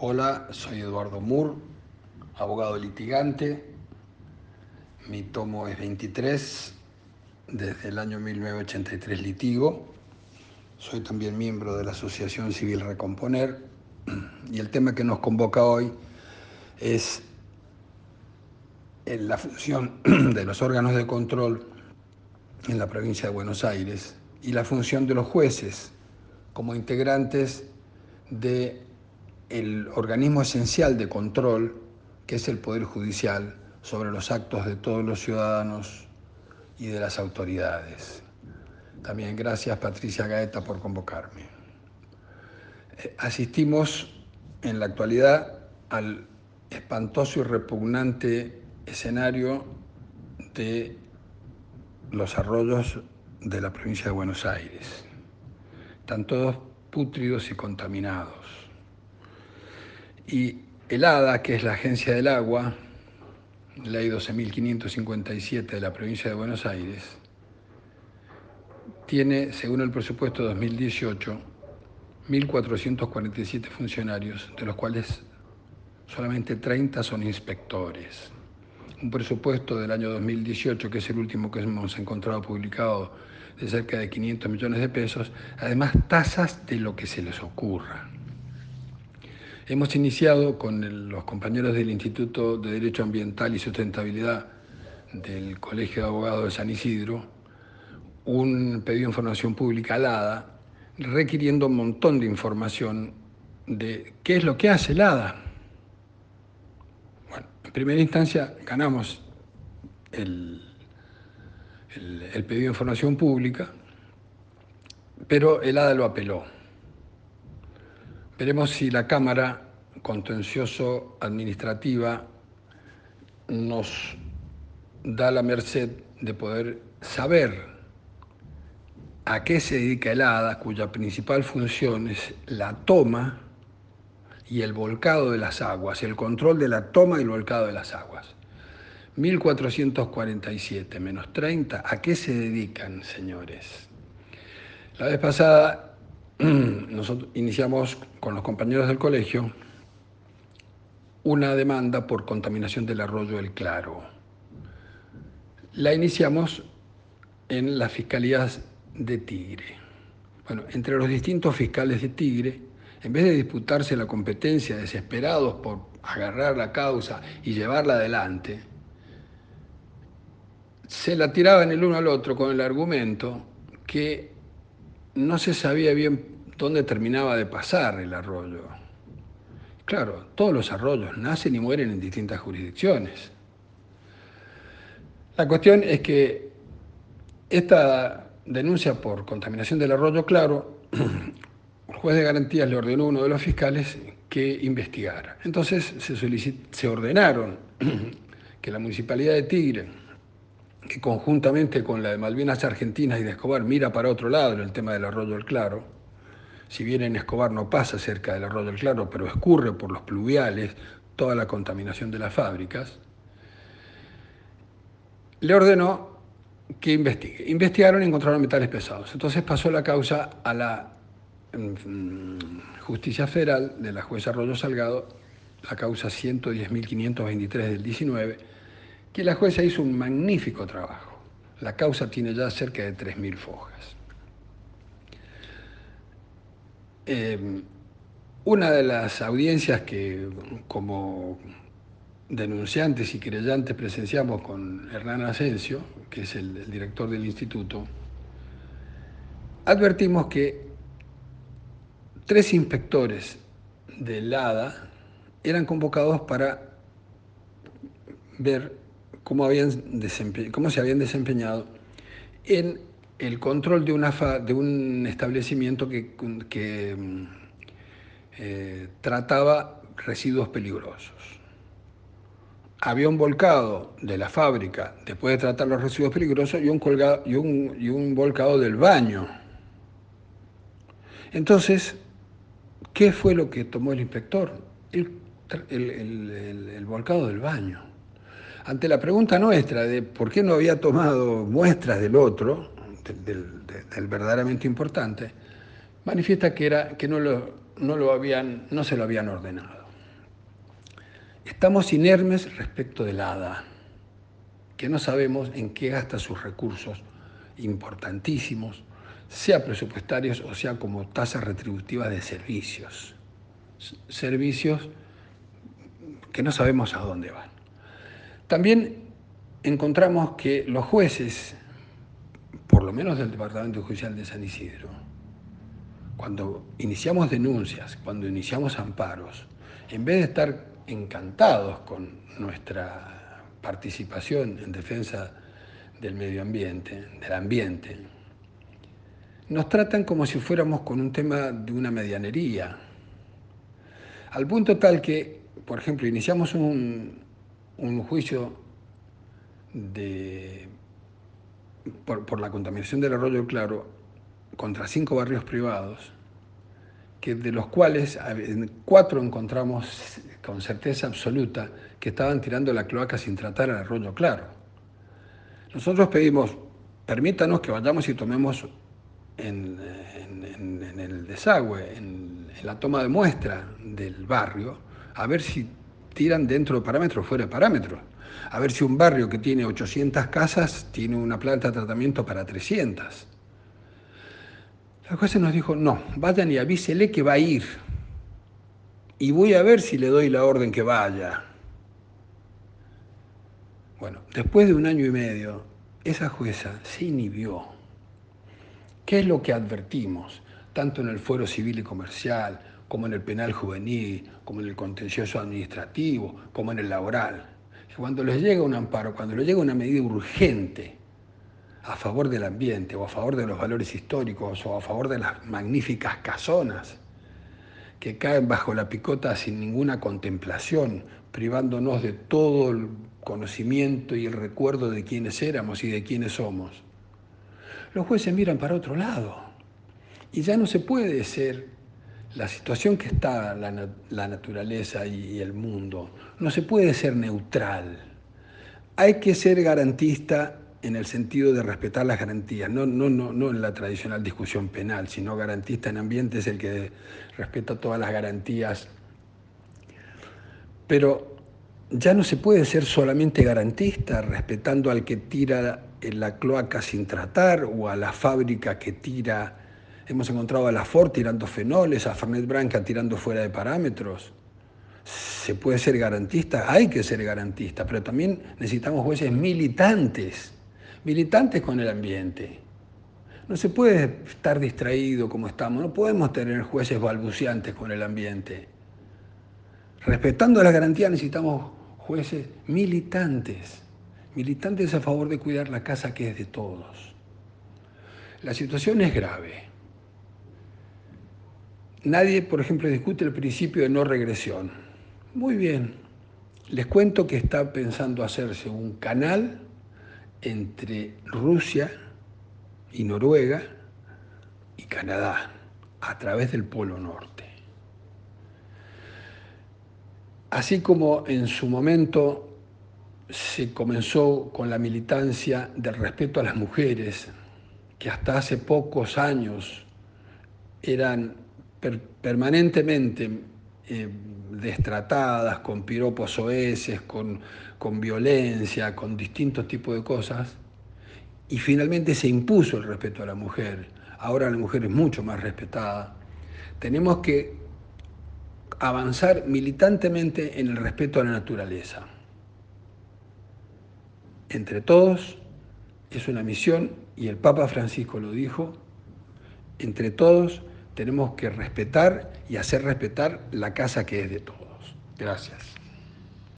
Hola, soy Eduardo Moore, abogado litigante. Mi tomo es 23, desde el año 1983 litigo. Soy también miembro de la Asociación Civil Recomponer y el tema que nos convoca hoy es la función de los órganos de control en la provincia de Buenos Aires y la función de los jueces como integrantes del organismo esencial de control que es el Poder Judicial sobre los actos de todos los ciudadanos y de las autoridades. También gracias Patricia Gaeta por convocarme. Eh, asistimos en la actualidad al espantoso y repugnante escenario de los arroyos de la provincia de Buenos Aires. Están todos pútridos y contaminados. Y el ADA, que es la Agencia del Agua, ley 12.557 de la provincia de Buenos Aires, tiene, según el presupuesto 2018, 1.447 funcionarios, de los cuales solamente 30 son inspectores un presupuesto del año 2018, que es el último que hemos encontrado publicado, de cerca de 500 millones de pesos, además tasas de lo que se les ocurra. Hemos iniciado con los compañeros del Instituto de Derecho Ambiental y Sustentabilidad del Colegio de Abogados de San Isidro un pedido de información pública al ADA requiriendo un montón de información de qué es lo que hace el ADA, en primera instancia ganamos el, pedido de información pública, pero el ADA lo apeló. Veremos si la Cámara Contencioso Administrativa nos da la merced de poder saber a qué se dedica el ADA, cuya principal función es la toma y el volcado de las aguas, el control de la toma y el volcado de las aguas. 1447 menos 30, ¿a qué se dedican, señores? La vez pasada nosotros iniciamos con los compañeros del colegio una demanda por contaminación del arroyo El Claro. La iniciamos en las fiscalías de Tigre. Bueno, entre los distintos fiscales de Tigre en vez de disputarse la competencia desesperados por agarrar la causa y llevarla adelante, se la tiraban el uno al otro con el argumento que no se sabía bien dónde terminaba de pasar el arroyo. Claro, todos los arroyos nacen y mueren en distintas jurisdicciones. La cuestión es que esta denuncia por contaminación del arroyo Claro el juez de garantías le ordenó a uno de los fiscales que investigara. Entonces se, se ordenaron que la Municipalidad de Tigre, que conjuntamente con la de Malvinas Argentinas y de Escobar mira para otro lado en el tema del arroyo del Claro, si bien en Escobar no pasa cerca del arroyo del Claro, pero escurre por los pluviales toda la contaminación de las fábricas, le ordenó que investigue. Investigaron y encontraron metales pesados. Entonces pasó la causa a la Justicia Federal de la jueza Arroyo Salgado, la causa 110.523 del 19, que la jueza hizo un magnífico trabajo. La causa tiene ya cerca de 3.000 fojas. Em, una de las audiencias que como denunciantes y creyentes presenciamos con Hernán Asensio, que es el director del instituto, advertimos que tres inspectores del ADA eran convocados para ver cómo, habían cómo se habían desempeñado en el control de, una de un establecimiento que, mm, eh, trataba residuos peligrosos. Había un volcado de la fábrica después de tratar los residuos peligrosos y un, colgado, y un, y un volcado del baño. Entonces, ¿Qué fue lo que tomó el inspector? El, volcado del baño. Ante la pregunta nuestra de por qué no había tomado muestras del otro, del, verdaderamente importante, manifiesta que, era, que no, lo, no, lo habían, no se lo habían ordenado. Estamos inermes respecto del ADA, que no sabemos en qué gasta sus recursos importantísimos, sea presupuestarios o sea como tasas retributivas de servicios. Servicios que no sabemos a dónde van. También encontramos que los jueces, por lo menos del Departamento Judicial de San Isidro, cuando iniciamos denuncias, cuando iniciamos amparos, en vez de estar encantados con nuestra participación en defensa del medio ambiente, del ambiente, nos tratan como si fuéramos con un tema de una medianería, al punto tal que, por ejemplo, iniciamos un, un juicio de, por, por, la contaminación del arroyo Claro contra cinco barrios privados, que de los cuales cuatro encontramos con certeza absoluta que estaban tirando la cloaca sin tratar al arroyo Claro. Nosotros pedimos, permítanos que vayamos y tomemos en, el desagüe, en la toma de muestra del barrio, a ver si tiran dentro de parámetros, fuera de parámetros. A ver si un barrio que tiene 800 casas tiene una planta de tratamiento para 300. La jueza nos dijo, no, vayan y avísele que va a ir. Y voy a ver si le doy la orden que vaya. Bueno, después de un año y medio, esa jueza se inhibió. ¿Qué es lo que advertimos, tanto en el fuero civil y comercial, como en el penal juvenil, como en el contencioso administrativo, como en el laboral. Cuando les llega un amparo, cuando les llega una medida urgente a favor del ambiente o a favor de los valores históricos o a favor de las magníficas casonas que caen bajo la picota sin ninguna contemplación, privándonos de todo el conocimiento y el recuerdo de quiénes éramos y de quiénes somos, los jueces miran para otro lado. Y ya no se puede ser la situación que está la, naturaleza y, y el mundo, no se puede ser neutral. Hay que ser garantista en el sentido de respetar las garantías, no, no, no, no en la tradicional discusión penal, sino garantista en ambiente es el que respeta todas las garantías. Pero ya no se puede ser solamente garantista respetando al que tira en la cloaca sin tratar o a la fábrica que tira Hemos encontrado a la Ford tirando fenoles, a Fernet Branca tirando fuera de parámetros. Se puede ser garantista, hay que ser garantista, pero también necesitamos jueces militantes, militantes con el ambiente. No se puede estar distraído como estamos, no podemos tener jueces balbuceantes con el ambiente. Respetando las garantías necesitamos jueces militantes, militantes a favor de cuidar la casa que es de todos. La situación es grave. Nadie, por ejemplo, discute el principio de no regresión. Muy bien. Les cuento que está pensando hacerse un canal entre Rusia y Noruega y Canadá a través del Polo Norte. Así como en su momento se comenzó con la militancia del respeto a las mujeres, que hasta hace pocos años eran per permanentemente eh, destratadas, con piropos oeces, con, con violencia, con distintos tipos de cosas, y finalmente se impuso el respeto a la mujer. Ahora la mujer es mucho más respetada. Tenemos que avanzar militantemente en el respeto a la naturaleza. Entre todos es una misión, y el Papa Francisco lo dijo, entre todos tenemos que respetar y hacer respetar la casa que es de todos. Gracias.